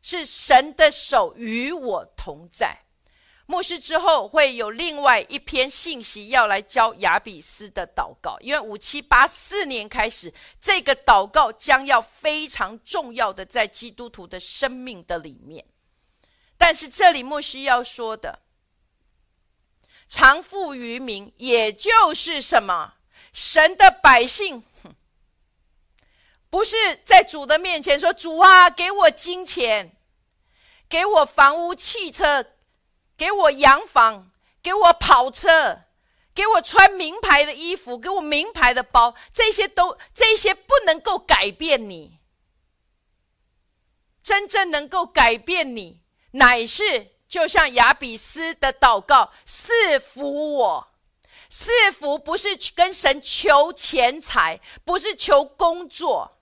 是神的手与我同在。牧师之后会有另外一篇信息要来教亚比斯的祷告，因为五七八四年开始，这个祷告将要非常重要的在基督徒的生命的里面。但是这里牧师要说的。常富于民，也就是什么？神的百姓，不是在主的面前说：“主啊，给我金钱，给我房屋、汽车，给我洋房，给我跑车，给我穿名牌的衣服，给我名牌的包。”这些都这些不能够改变你。真正能够改变你，乃是就像亚比斯的祷告：“赐福我。”赐福不是跟神求钱财，不是求工作。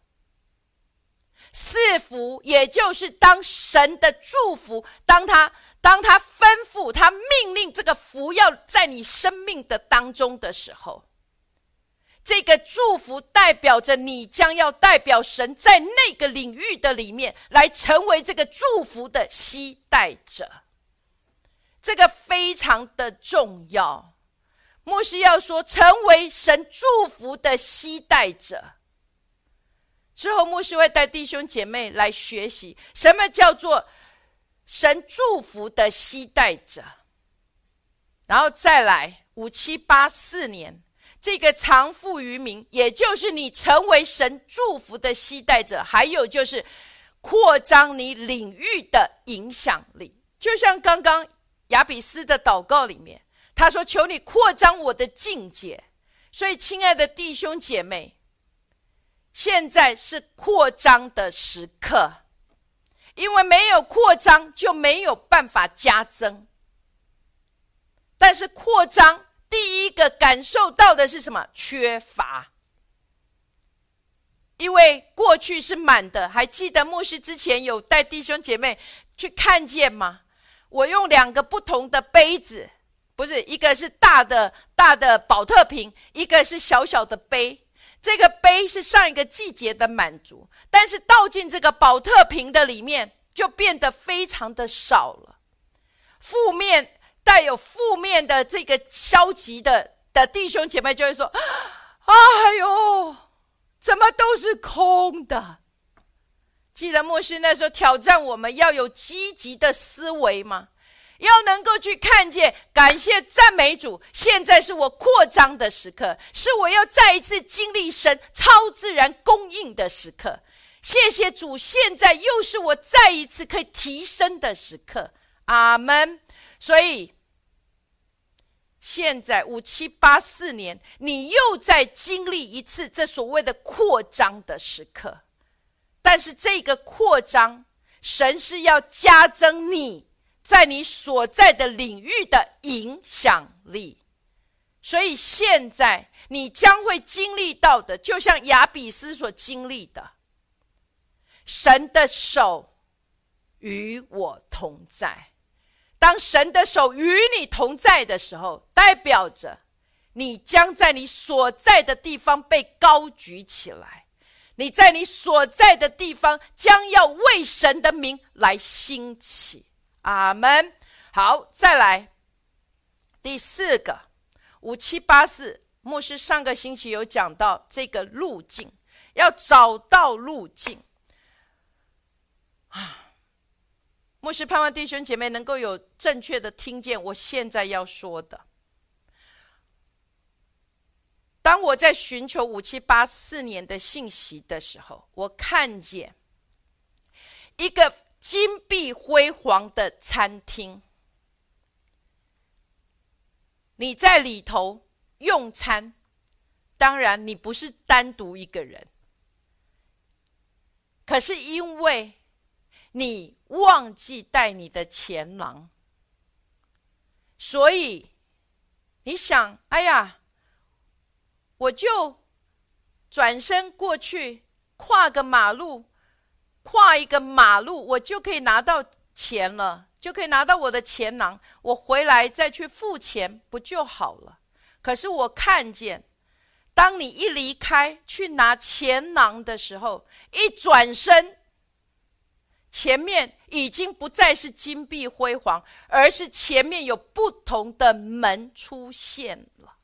赐福也就是当神的祝福，当他当他吩咐他命令这个福要在你生命的当中的时候，这个祝福代表着你将要代表神在那个领域的里面来成为这个祝福的期待者。这个非常的重要。牧师要说，成为神祝福的期待者。之后，牧师会带弟兄姐妹来学习什么叫做神祝福的期待者。然后再来五七八四年，这个长富于民，也就是你成为神祝福的期待者，还有就是扩张你领域的影响力。就像刚刚亚比斯的祷告里面。他说：“求你扩张我的境界。”所以，亲爱的弟兄姐妹，现在是扩张的时刻，因为没有扩张就没有办法加增。但是，扩张第一个感受到的是什么？缺乏，因为过去是满的。还记得牧师之前有带弟兄姐妹去看见吗？我用两个不同的杯子。不是一个是大的大的保特瓶，一个是小小的杯。这个杯是上一个季节的满足，但是倒进这个保特瓶的里面，就变得非常的少了。负面带有负面的这个消极的的弟兄姐妹就会说：“ 哎呦，怎么都是空的？”记得牧师那时候挑战我们要有积极的思维吗？要能够去看见，感谢赞美主。现在是我扩张的时刻，是我要再一次经历神超自然供应的时刻。谢谢主，现在又是我再一次可以提升的时刻。阿门。所以，现在五七八四年，你又在经历一次这所谓的扩张的时刻。但是，这个扩张，神是要加增你。在你所在的领域的影响力，所以现在你将会经历到的，就像亚比斯所经历的，神的手与我同在。当神的手与你同在的时候，代表着你将在你所在的地方被高举起来，你在你所在的地方将要为神的名来兴起。阿门。好，再来第四个五七八四。牧师上个星期有讲到这个路径，要找到路径啊。牧师盼望弟兄姐妹能够有正确的听见我现在要说的。当我在寻求五七八四年的信息的时候，我看见一个。金碧辉煌的餐厅，你在里头用餐，当然你不是单独一个人，可是因为你忘记带你的钱囊，所以你想，哎呀，我就转身过去，跨个马路。跨一个马路，我就可以拿到钱了，就可以拿到我的钱囊。我回来再去付钱，不就好了？可是我看见，当你一离开去拿钱囊的时候，一转身，前面已经不再是金碧辉煌，而是前面有不同的门出现了。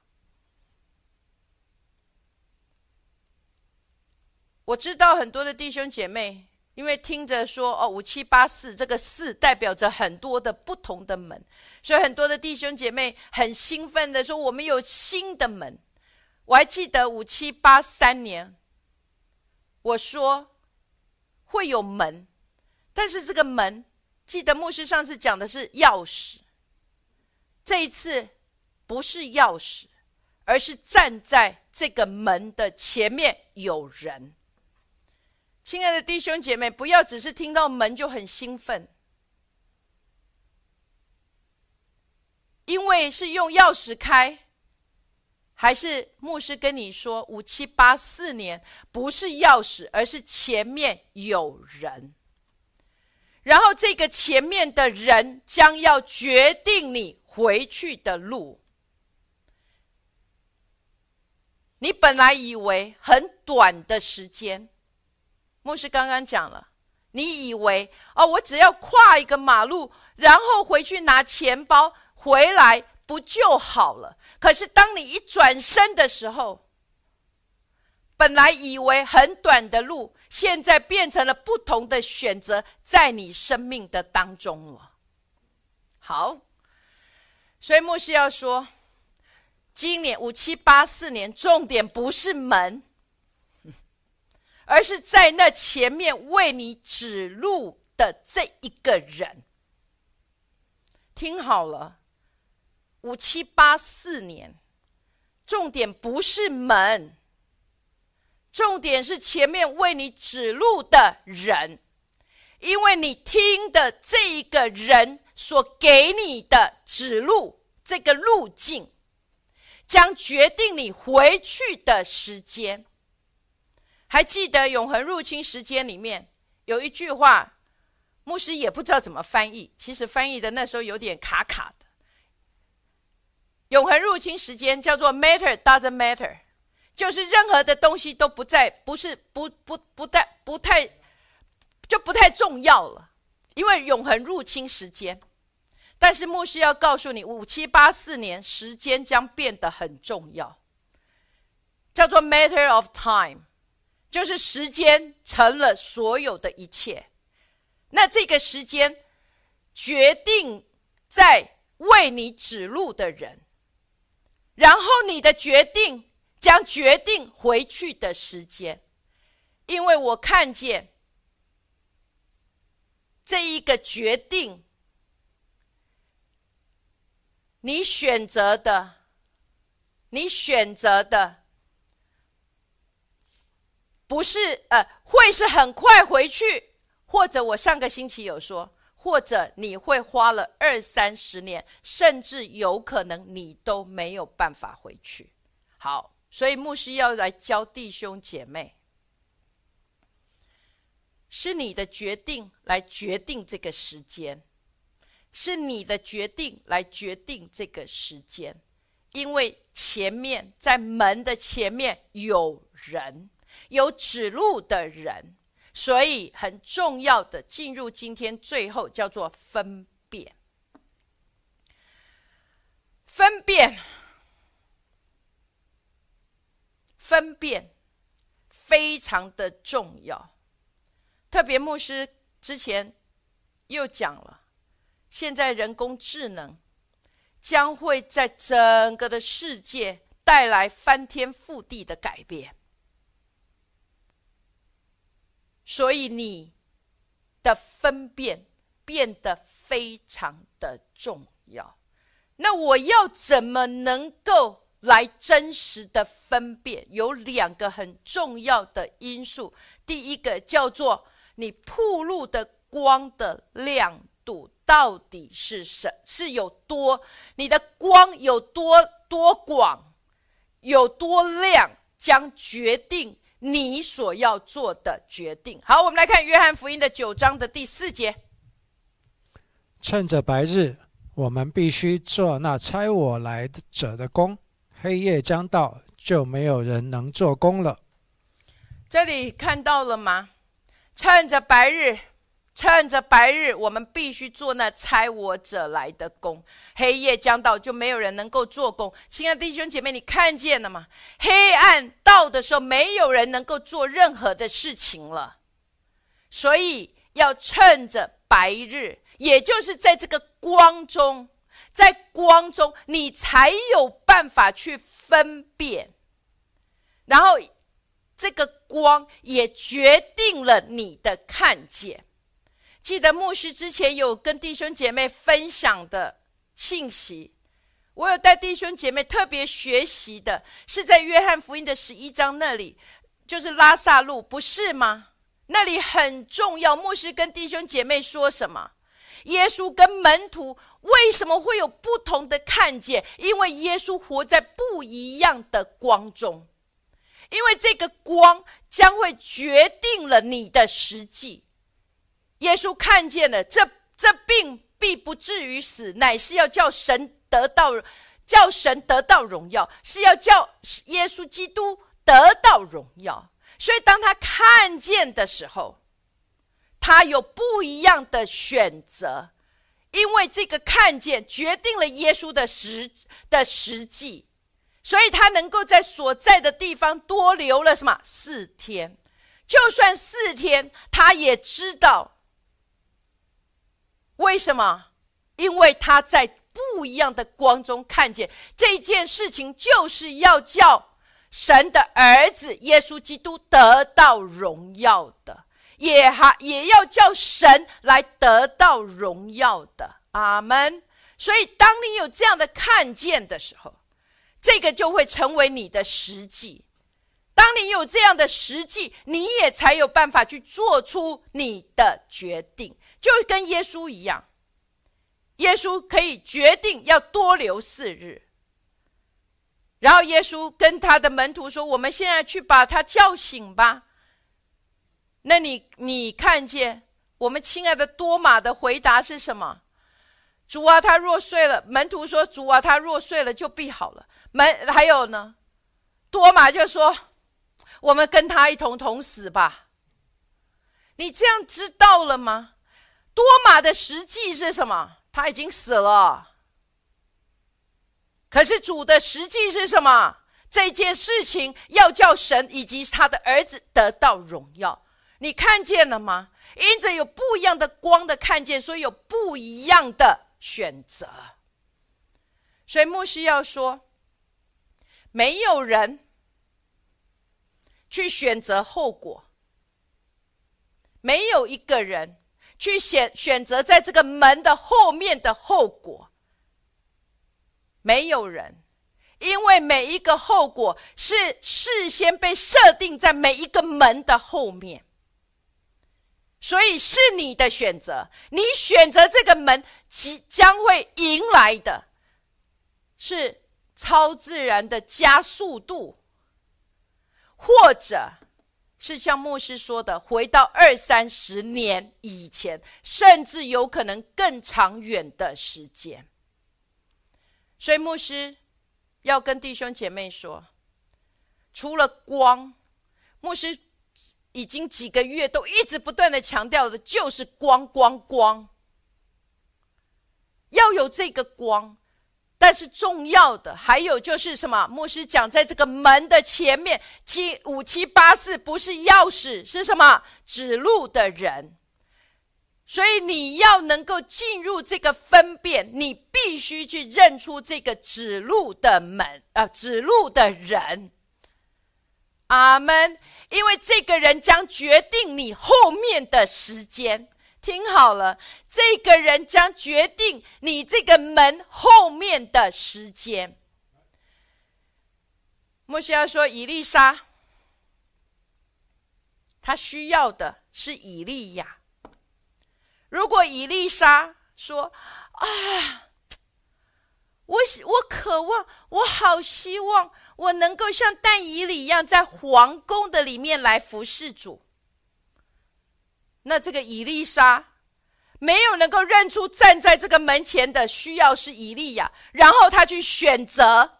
我知道很多的弟兄姐妹。因为听着说哦，五七八四这个四代表着很多的不同的门，所以很多的弟兄姐妹很兴奋的说：“我们有新的门。”我还记得五七八三年，我说会有门，但是这个门，记得牧师上次讲的是钥匙，这一次不是钥匙，而是站在这个门的前面有人。亲爱的弟兄姐妹，不要只是听到门就很兴奋，因为是用钥匙开。还是牧师跟你说，五七八四年不是钥匙，而是前面有人，然后这个前面的人将要决定你回去的路。你本来以为很短的时间，牧师刚刚讲了，你以为哦，我只要跨一个马路，然后回去拿钱包回来。不就好了？可是当你一转身的时候，本来以为很短的路，现在变成了不同的选择，在你生命的当中了。好，所以牧师要说，今年五七八四年，重点不是门，而是在那前面为你指路的这一个人。听好了。五七八四年，重点不是门，重点是前面为你指路的人，因为你听的这一个人所给你的指路，这个路径，将决定你回去的时间。还记得《永恒入侵时间》里面有一句话，牧师也不知道怎么翻译，其实翻译的那时候有点卡卡的。永恒入侵时间叫做 matter doesn't matter，就是任何的东西都不在，不是不不不太不太就不太重要了，因为永恒入侵时间。但是牧师要告诉你，五七八四年时间将变得很重要，叫做 matter of time，就是时间成了所有的一切。那这个时间决定在为你指路的人。然后你的决定将决定回去的时间，因为我看见这一个决定，你选择的，你选择的，不是呃，会是很快回去，或者我上个星期有说。或者你会花了二三十年，甚至有可能你都没有办法回去。好，所以牧师要来教弟兄姐妹，是你的决定来决定这个时间，是你的决定来决定这个时间，因为前面在门的前面有人，有指路的人。所以很重要的，进入今天最后叫做分辨。分辨，分辨，非常的重要。特别牧师之前又讲了，现在人工智能将会在整个的世界带来翻天覆地的改变。所以你的分辨变得非常的重要。那我要怎么能够来真实的分辨？有两个很重要的因素。第一个叫做你铺路的光的亮度到底是什是有多？你的光有多多广，有多亮，将决定。你所要做的决定。好，我们来看约翰福音的九章的第四节。趁着白日，我们必须做那差我来者的工；黑夜将到，就没有人能做工了。这里看到了吗？趁着白日。趁着白日，我们必须做那猜我者来的工；黑夜将到，就没有人能够做工。亲爱的弟兄姐妹，你看见了吗？黑暗到的时候，没有人能够做任何的事情了。所以要趁着白日，也就是在这个光中，在光中，你才有办法去分辨。然后这个光也决定了你的看见。记得牧师之前有跟弟兄姐妹分享的信息，我有带弟兄姐妹特别学习的，是在约翰福音的十一章那里，就是拉萨路，不是吗？那里很重要。牧师跟弟兄姐妹说什么？耶稣跟门徒为什么会有不同的看见？因为耶稣活在不一样的光中，因为这个光将会决定了你的实际。耶稣看见了，这这病必不至于死，乃是要叫神得到，叫神得到荣耀，是要叫耶稣基督得到荣耀。所以，当他看见的时候，他有不一样的选择，因为这个看见决定了耶稣的实的实际，所以他能够在所在的地方多留了什么？四天，就算四天，他也知道为什么，因为他在不一样的光中看见这件事情，就是要叫。神的儿子耶稣基督得到荣耀的，也还也要叫神来得到荣耀的，阿门。所以，当你有这样的看见的时候，这个就会成为你的实际。当你有这样的实际，你也才有办法去做出你的决定，就跟耶稣一样，耶稣可以决定要多留四日。然后耶稣跟他的门徒说：“我们现在去把他叫醒吧。”那你你看见我们亲爱的多马的回答是什么？主啊，他若睡了。门徒说：“主啊，他若睡了就必好了。”门还有呢，多马就说：“我们跟他一同同死吧。”你这样知道了吗？多马的实际是什么？他已经死了。可是主的实际是什么？这件事情要叫神以及他的儿子得到荣耀，你看见了吗？因着有不一样的光的看见，所以有不一样的选择。所以牧师要说，没有人去选择后果，没有一个人去选选择在这个门的后面的后果。没有人，因为每一个后果是事先被设定在每一个门的后面，所以是你的选择。你选择这个门，即将会迎来的是超自然的加速度，或者是像牧师说的，回到二三十年以前，甚至有可能更长远的时间。所以牧师要跟弟兄姐妹说，除了光，牧师已经几个月都一直不断的强调的，就是光光光，要有这个光。但是重要的还有就是什么？牧师讲，在这个门的前面，七五七八四不是钥匙，是什么？指路的人。所以你要能够进入这个分辨，你必须去认出这个指路的门啊，指路的人。阿门。因为这个人将决定你后面的时间。听好了，这个人将决定你这个门后面的时间。莫西要说，以丽莎，他需要的是以利亚。如果伊丽莎说：“啊，我我渴望，我好希望，我能够像但以里一样，在皇宫的里面来服侍主。”那这个伊丽莎没有能够认出站在这个门前的需要是以利亚，然后他去选择，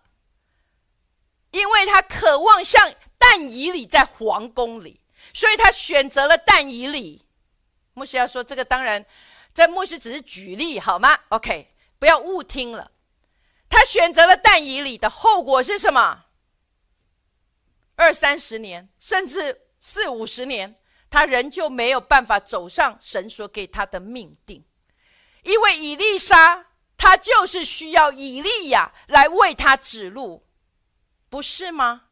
因为他渴望像但以里在皇宫里，所以他选择了但以里。牧师要说这个，当然，在牧师只是举例，好吗？OK，不要误听了。他选择了但以里的后果是什么？二三十年，甚至四五十年，他仍旧没有办法走上神所给他的命定，因为以利沙他就是需要以利亚来为他指路，不是吗？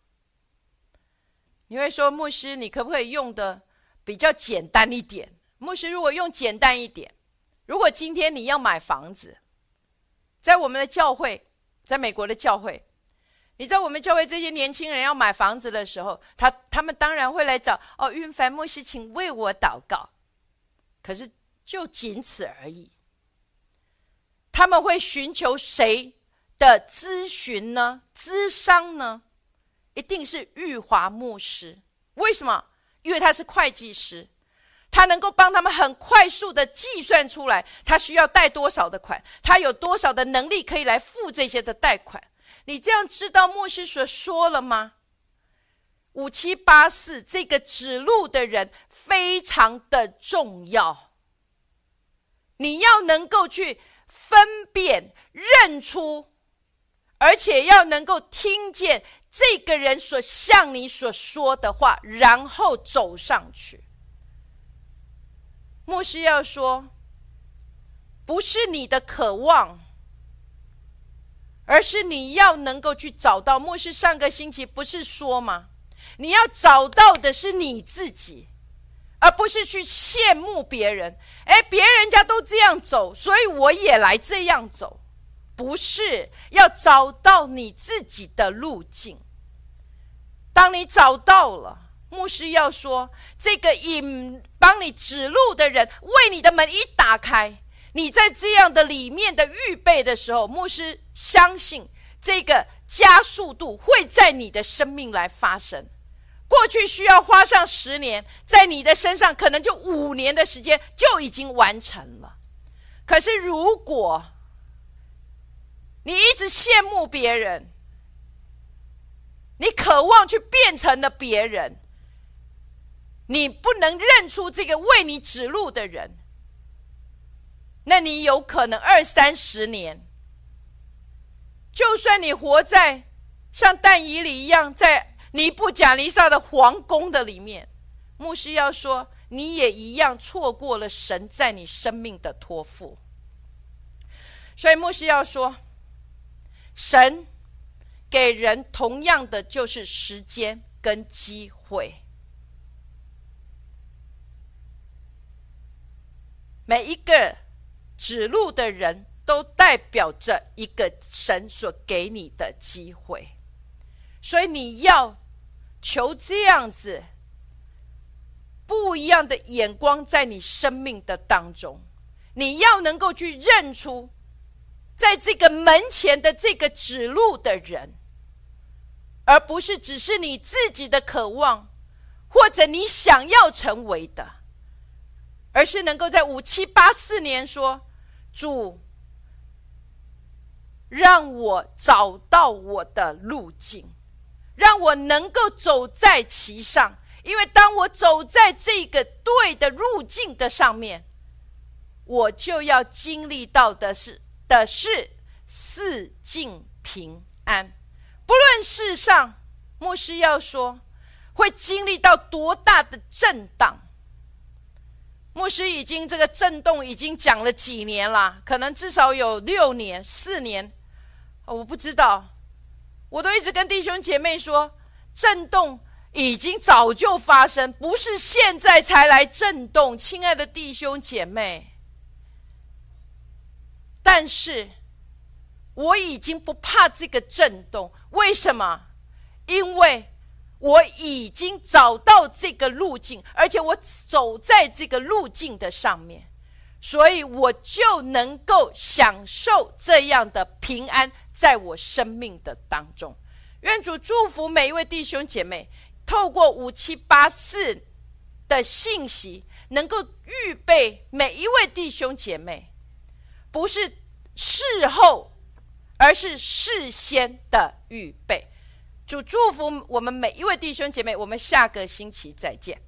你会说，牧师，你可不可以用的比较简单一点？牧师，如果用简单一点，如果今天你要买房子，在我们的教会，在美国的教会，你知道我们教会这些年轻人要买房子的时候，他他们当然会来找哦，运凡牧师，请为我祷告。可是就仅此而已。他们会寻求谁的咨询呢？咨商呢？一定是玉华牧师。为什么？因为他是会计师，他能够帮他们很快速的计算出来，他需要贷多少的款，他有多少的能力可以来付这些的贷款。你这样知道牧师所说了吗？五七八四这个指路的人非常的重要，你要能够去分辨、认出，而且要能够听见这个人所向你所说的话，然后走上去。牧师要说，不是你的渴望。而是你要能够去找到，牧师上个星期不是说吗？你要找到的是你自己，而不是去羡慕别人。哎，别人家都这样走，所以我也来这样走。不是要找到你自己的路径。当你找到了，牧师要说，这个引帮你指路的人为你的门一打开。你在这样的里面的预备的时候，牧师相信这个加速度会在你的生命来发生。过去需要花上十年，在你的身上可能就五年的时间就已经完成了。可是如果你一直羡慕别人，你渴望去变成了别人，你不能认出这个为你指路的人。那你有可能二三十年，就算你活在像但以里一样，在尼布贾尼撒的皇宫的里面，牧师要说，你也一样错过了神在你生命的托付。所以牧师要说，神给人同样的就是时间跟机会，每一个。指路的人都代表着一个神所给你的机会，所以你要求这样子不一样的眼光在你生命的当中，你要能够去认出，在这个门前的这个指路的人，而不是只是你自己的渴望或者你想要成为的，而是能够在五七八四年说。主，让我找到我的路径，让我能够走在其上。因为当我走在这个对的路径的上面，我就要经历到的是的是四境平安。不论世上牧师要说会经历到多大的震荡。牧师已经这个震动已经讲了几年了，可能至少有六年、四年，我不知道。我都一直跟弟兄姐妹说，震动已经早就发生，不是现在才来震动，亲爱的弟兄姐妹。但是我已经不怕这个震动，为什么？因为。我已经找到这个路径，而且我走在这个路径的上面，所以我就能够享受这样的平安，在我生命的当中。愿主祝福每一位弟兄姐妹，透过五七八四的信息，能够预备每一位弟兄姐妹，不是事后，而是事先的预备。主祝福我们每一位弟兄姐妹，我们下个星期再见。